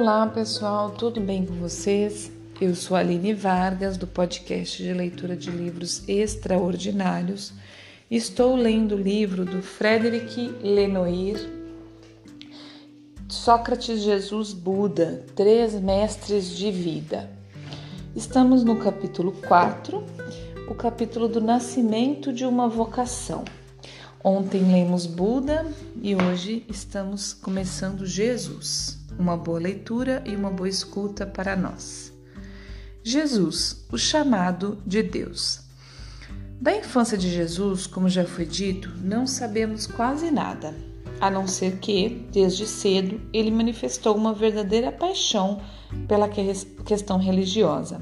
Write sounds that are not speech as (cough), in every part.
Olá pessoal, tudo bem com vocês? Eu sou Aline Vargas do podcast de leitura de livros extraordinários. Estou lendo o livro do Frederic Lenoir, Sócrates, Jesus, Buda, Três Mestres de Vida. Estamos no capítulo 4, o capítulo do nascimento de uma vocação. Ontem lemos Buda e hoje estamos começando Jesus. Uma boa leitura e uma boa escuta para nós. Jesus, o chamado de Deus. Da infância de Jesus, como já foi dito, não sabemos quase nada, a não ser que, desde cedo, ele manifestou uma verdadeira paixão pela questão religiosa,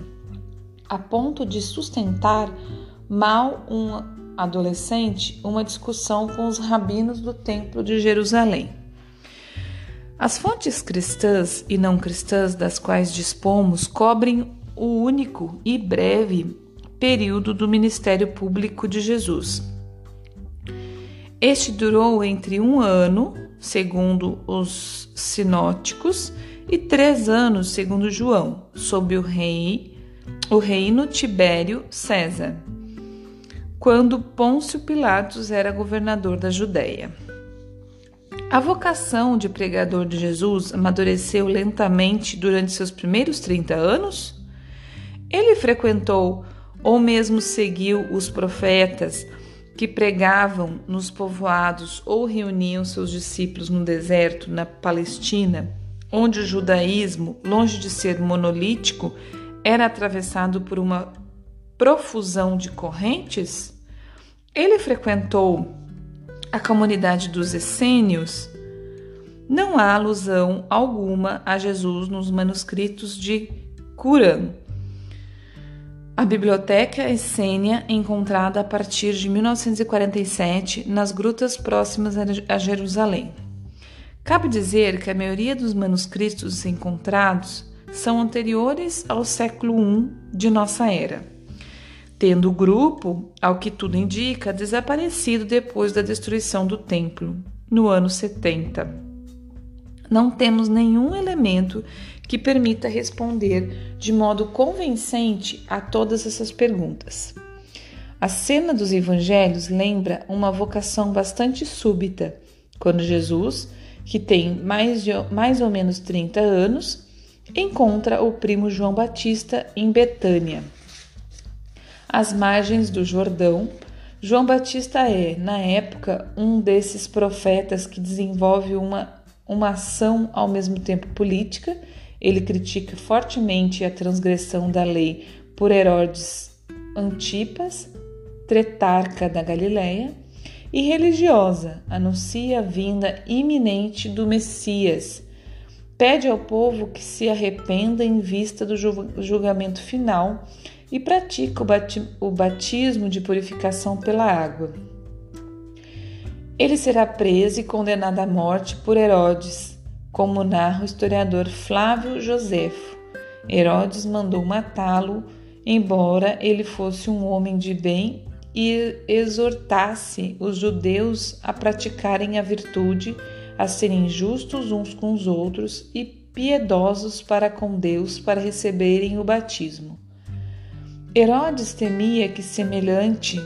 a ponto de sustentar mal um adolescente uma discussão com os rabinos do Templo de Jerusalém. As fontes cristãs e não cristãs das quais dispomos cobrem o único e breve período do ministério público de Jesus. Este durou entre um ano, segundo os sinóticos, e três anos, segundo João, sob o rei, o reino Tibério César quando Pôncio Pilatos era governador da Judéia. A vocação de pregador de Jesus amadureceu lentamente durante seus primeiros 30 anos? Ele frequentou ou mesmo seguiu os profetas que pregavam nos povoados ou reuniam seus discípulos no deserto, na Palestina, onde o judaísmo, longe de ser monolítico, era atravessado por uma profusão de correntes? Ele frequentou a comunidade dos essênios. Não há alusão alguma a Jesus nos manuscritos de Qurã. A biblioteca essênia, encontrada a partir de 1947 nas grutas próximas a Jerusalém. Cabe dizer que a maioria dos manuscritos encontrados são anteriores ao século I de nossa era tendo o grupo, ao que tudo indica, desaparecido depois da destruição do templo, no ano 70. Não temos nenhum elemento que permita responder de modo convincente a todas essas perguntas. A cena dos evangelhos lembra uma vocação bastante súbita, quando Jesus, que tem mais, de, mais ou menos 30 anos, encontra o primo João Batista em Betânia às margens do Jordão. João Batista é, na época, um desses profetas que desenvolve uma, uma ação ao mesmo tempo política. Ele critica fortemente a transgressão da lei por Herodes Antipas, tretarca da Galileia, e religiosa, anuncia a vinda iminente do Messias. Pede ao povo que se arrependa em vista do julgamento final e pratica o batismo de purificação pela água. Ele será preso e condenado à morte por Herodes, como narra o historiador Flávio Josefo. Herodes mandou matá-lo, embora ele fosse um homem de bem e exortasse os judeus a praticarem a virtude, a serem justos uns com os outros e piedosos para com Deus para receberem o batismo. Herodes temia que semelhante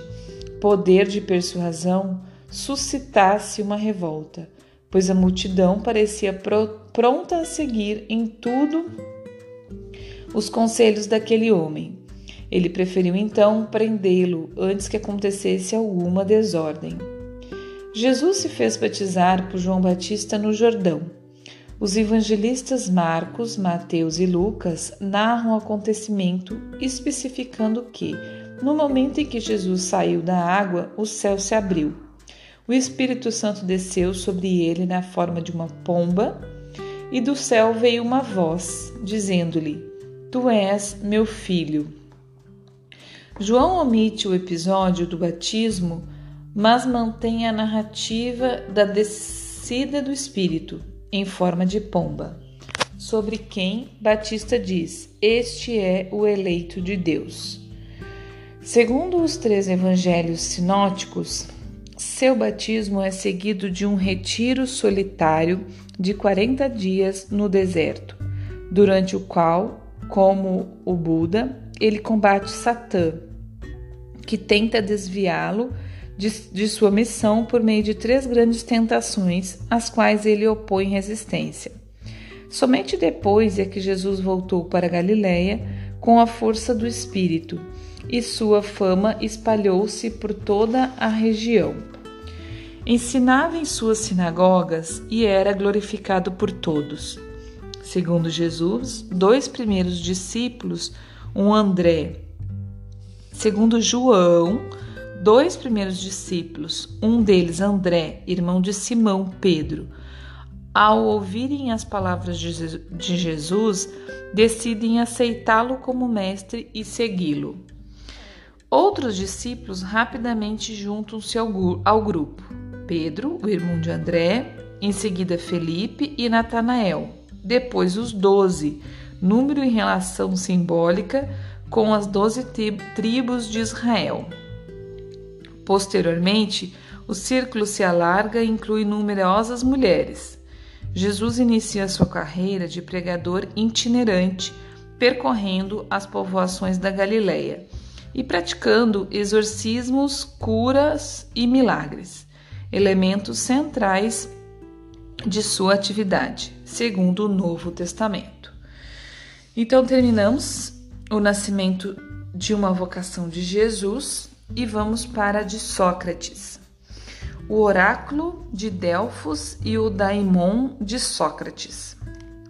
poder de persuasão suscitasse uma revolta, pois a multidão parecia pronta a seguir em tudo os conselhos daquele homem. Ele preferiu então prendê-lo antes que acontecesse alguma desordem. Jesus se fez batizar por João Batista no Jordão os evangelistas Marcos, Mateus e Lucas narram o acontecimento, especificando que, no momento em que Jesus saiu da água, o céu se abriu. O Espírito Santo desceu sobre ele na forma de uma pomba, e do céu veio uma voz, dizendo-lhe: Tu és meu filho. João omite o episódio do batismo, mas mantém a narrativa da descida do Espírito em forma de pomba, sobre quem Batista diz: Este é o eleito de Deus. Segundo os três evangelhos sinóticos, seu batismo é seguido de um retiro solitário de 40 dias no deserto, durante o qual, como o Buda, ele combate Satã, que tenta desviá-lo de, de, sua missão por meio de três grandes tentações, às quais ele opõe resistência. Somente depois é que Jesus voltou para Galiléia com a força do Espírito, e sua fama espalhou-se por toda a região. Ensinava em suas sinagogas e era glorificado por todos. Segundo Jesus, dois primeiros discípulos, um André. Segundo João, dois primeiros discípulos, um deles André, irmão de Simão Pedro, ao ouvirem as palavras de Jesus, decidem aceitá-lo como mestre e segui-lo. Outros discípulos rapidamente juntam-se ao, grupo. Pedro, o irmão de André, em seguida Felipe e Natanael, depois os doze, número em relação simbólica com as doze tribos de Israel. Posteriormente, o círculo se alarga e inclui numerosas mulheres. Jesus inicia sua carreira de pregador itinerante, percorrendo as povoações da Galileia e praticando exorcismos, curas e milagres, elementos centrais de sua atividade, segundo o Novo Testamento. Então terminamos o nascimento de uma vocação de Jesus e vamos para a de Sócrates. O oráculo de Delfos e o daimon de Sócrates.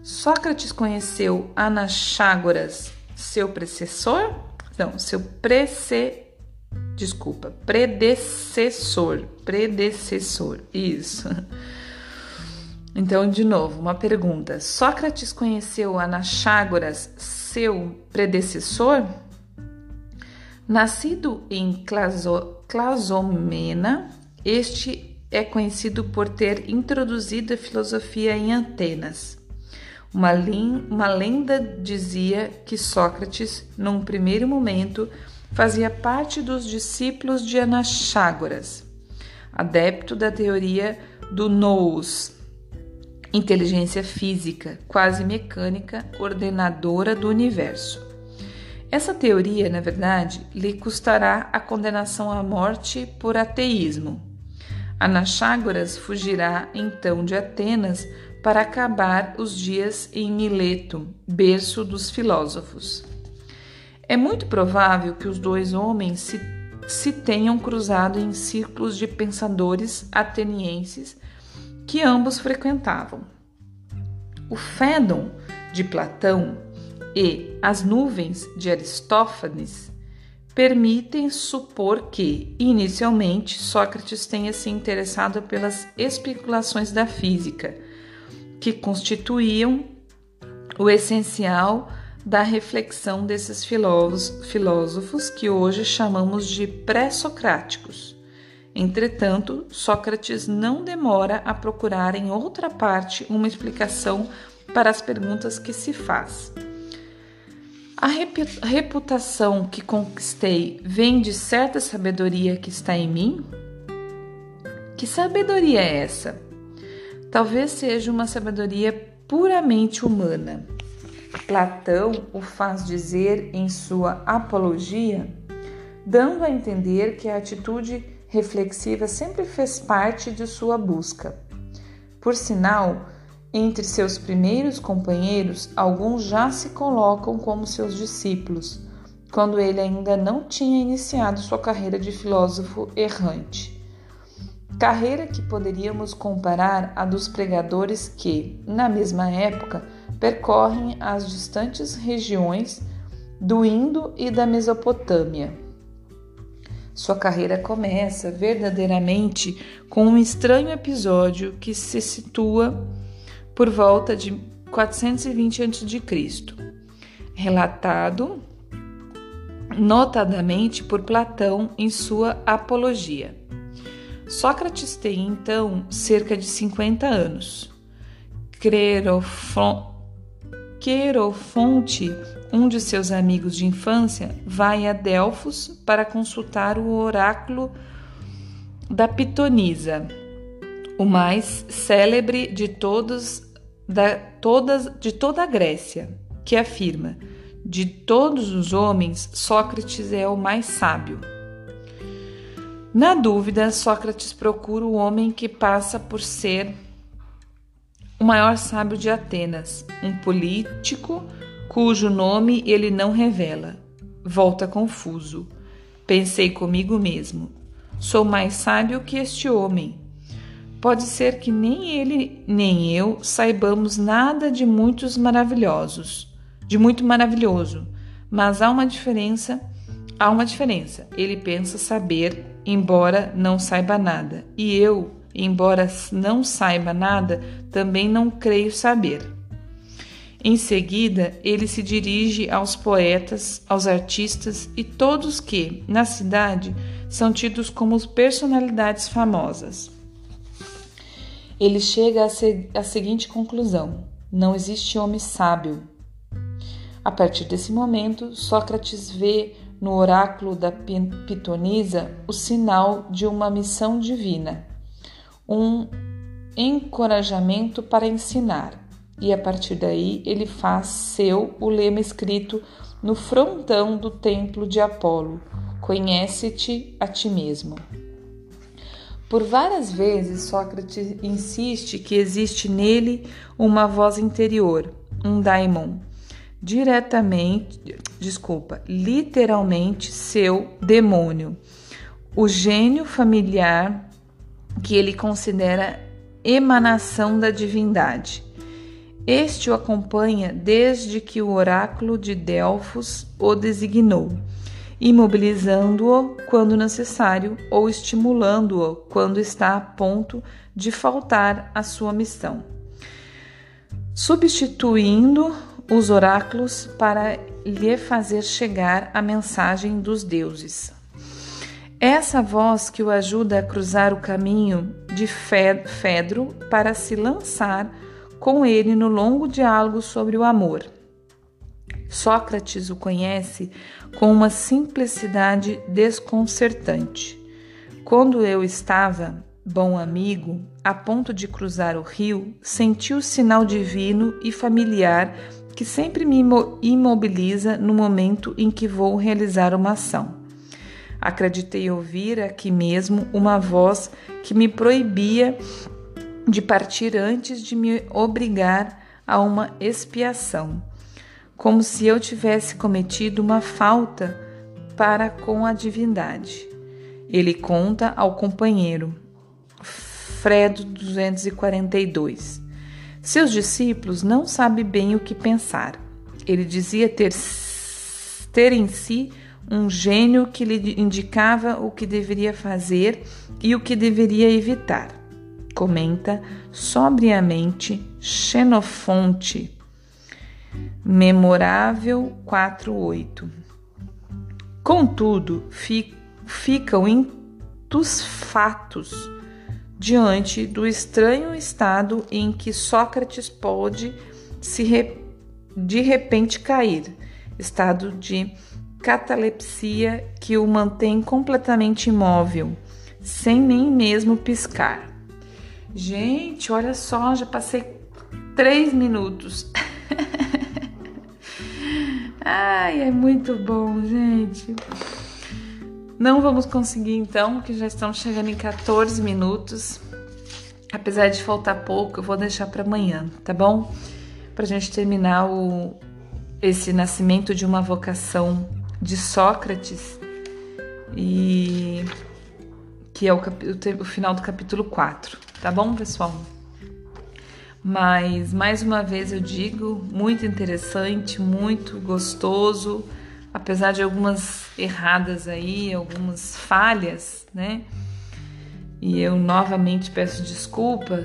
Sócrates conheceu Anaxágoras, seu predecessor? Não, seu prece... Desculpa, predecessor, predecessor, isso. Então, de novo, uma pergunta. Sócrates conheceu Anaxágoras, seu predecessor? Nascido em Claso, Clasomena, este é conhecido por ter introduzido a filosofia em Atenas. Uma, uma lenda dizia que Sócrates, num primeiro momento, fazia parte dos discípulos de Anaxágoras, adepto da teoria do nous, inteligência física, quase mecânica, ordenadora do universo. Essa teoria, na verdade, lhe custará a condenação à morte por ateísmo. Anaxágoras fugirá então de Atenas para acabar os dias em Mileto, berço dos filósofos. É muito provável que os dois homens se, se tenham cruzado em círculos de pensadores atenienses que ambos frequentavam. O Fédon de Platão e as nuvens de Aristófanes permitem supor que, inicialmente, Sócrates tenha se interessado pelas especulações da física, que constituíam o essencial da reflexão desses filósofos que hoje chamamos de pré-socráticos. Entretanto, Sócrates não demora a procurar em outra parte uma explicação para as perguntas que se faz. A reputação que conquistei vem de certa sabedoria que está em mim? Que sabedoria é essa? Talvez seja uma sabedoria puramente humana. Platão o faz dizer em sua Apologia, dando a entender que a atitude reflexiva sempre fez parte de sua busca. Por sinal, entre seus primeiros companheiros, alguns já se colocam como seus discípulos, quando ele ainda não tinha iniciado sua carreira de filósofo errante. Carreira que poderíamos comparar à dos pregadores que, na mesma época, percorrem as distantes regiões do Indo e da Mesopotâmia. Sua carreira começa verdadeiramente com um estranho episódio que se situa por volta de 420 a.C., relatado notadamente por Platão em sua Apologia. Sócrates tem então cerca de 50 anos. Querofonte um de seus amigos de infância vai a Delfos para consultar o oráculo da Pitonisa, o mais célebre de todos da, todas, de toda a Grécia, que afirma: de todos os homens, Sócrates é o mais sábio. Na dúvida, Sócrates procura o homem que passa por ser o maior sábio de Atenas, um político cujo nome ele não revela. Volta confuso. Pensei comigo mesmo: sou mais sábio que este homem. Pode ser que nem ele nem eu saibamos nada de muitos maravilhosos, de muito maravilhoso, mas há uma diferença, há uma diferença. Ele pensa saber, embora não saiba nada, e eu, embora não saiba nada, também não creio saber. Em seguida, ele se dirige aos poetas, aos artistas e todos que, na cidade, são tidos como personalidades famosas. Ele chega à seguinte conclusão: não existe homem sábio. A partir desse momento, Sócrates vê no oráculo da Pitonisa o sinal de uma missão divina, um encorajamento para ensinar e a partir daí ele faz seu o lema escrito no frontão do templo de Apolo: Conhece-te a ti mesmo. Por várias vezes, Sócrates insiste que existe nele uma voz interior, um daimon, diretamente, desculpa, literalmente seu demônio, o gênio familiar que ele considera emanação da divindade. Este o acompanha desde que o oráculo de Delfos o designou, imobilizando-o quando necessário ou estimulando-o quando está a ponto de faltar à sua missão, substituindo os oráculos para lhe fazer chegar a mensagem dos deuses. Essa voz que o ajuda a cruzar o caminho de Fedro para se lançar com ele no longo diálogo sobre o amor. Sócrates o conhece com uma simplicidade desconcertante. Quando eu estava, bom amigo, a ponto de cruzar o rio, senti o sinal divino e familiar que sempre me imobiliza no momento em que vou realizar uma ação. Acreditei ouvir aqui mesmo uma voz que me proibia de partir antes de me obrigar a uma expiação, como se eu tivesse cometido uma falta para com a divindade. Ele conta ao companheiro, Fredo 242. Seus discípulos não sabem bem o que pensar. Ele dizia ter, ter em si um gênio que lhe indicava o que deveria fazer e o que deveria evitar comenta sobriamente Xenofonte, memorável 4.8. Contudo, fi, ficam fatos diante do estranho estado em que Sócrates pode se re, de repente cair, estado de catalepsia que o mantém completamente imóvel, sem nem mesmo piscar. Gente, olha só, já passei três minutos. (laughs) Ai, é muito bom, gente. Não vamos conseguir então, que já estamos chegando em 14 minutos. Apesar de faltar pouco, eu vou deixar para amanhã, tá bom? Para a gente terminar o, esse nascimento de uma vocação de Sócrates e que é o, o, o final do capítulo 4. Tá bom, pessoal? Mas mais uma vez eu digo, muito interessante, muito gostoso, apesar de algumas erradas aí, algumas falhas, né? E eu novamente peço desculpa,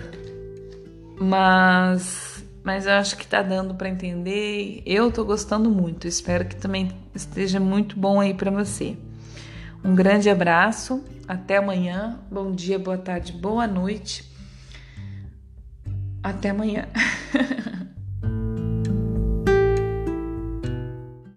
mas mas eu acho que tá dando para entender. Eu tô gostando muito. Espero que também esteja muito bom aí para você. Um grande abraço, até amanhã. Bom dia, boa tarde, boa noite. Até amanhã. (laughs)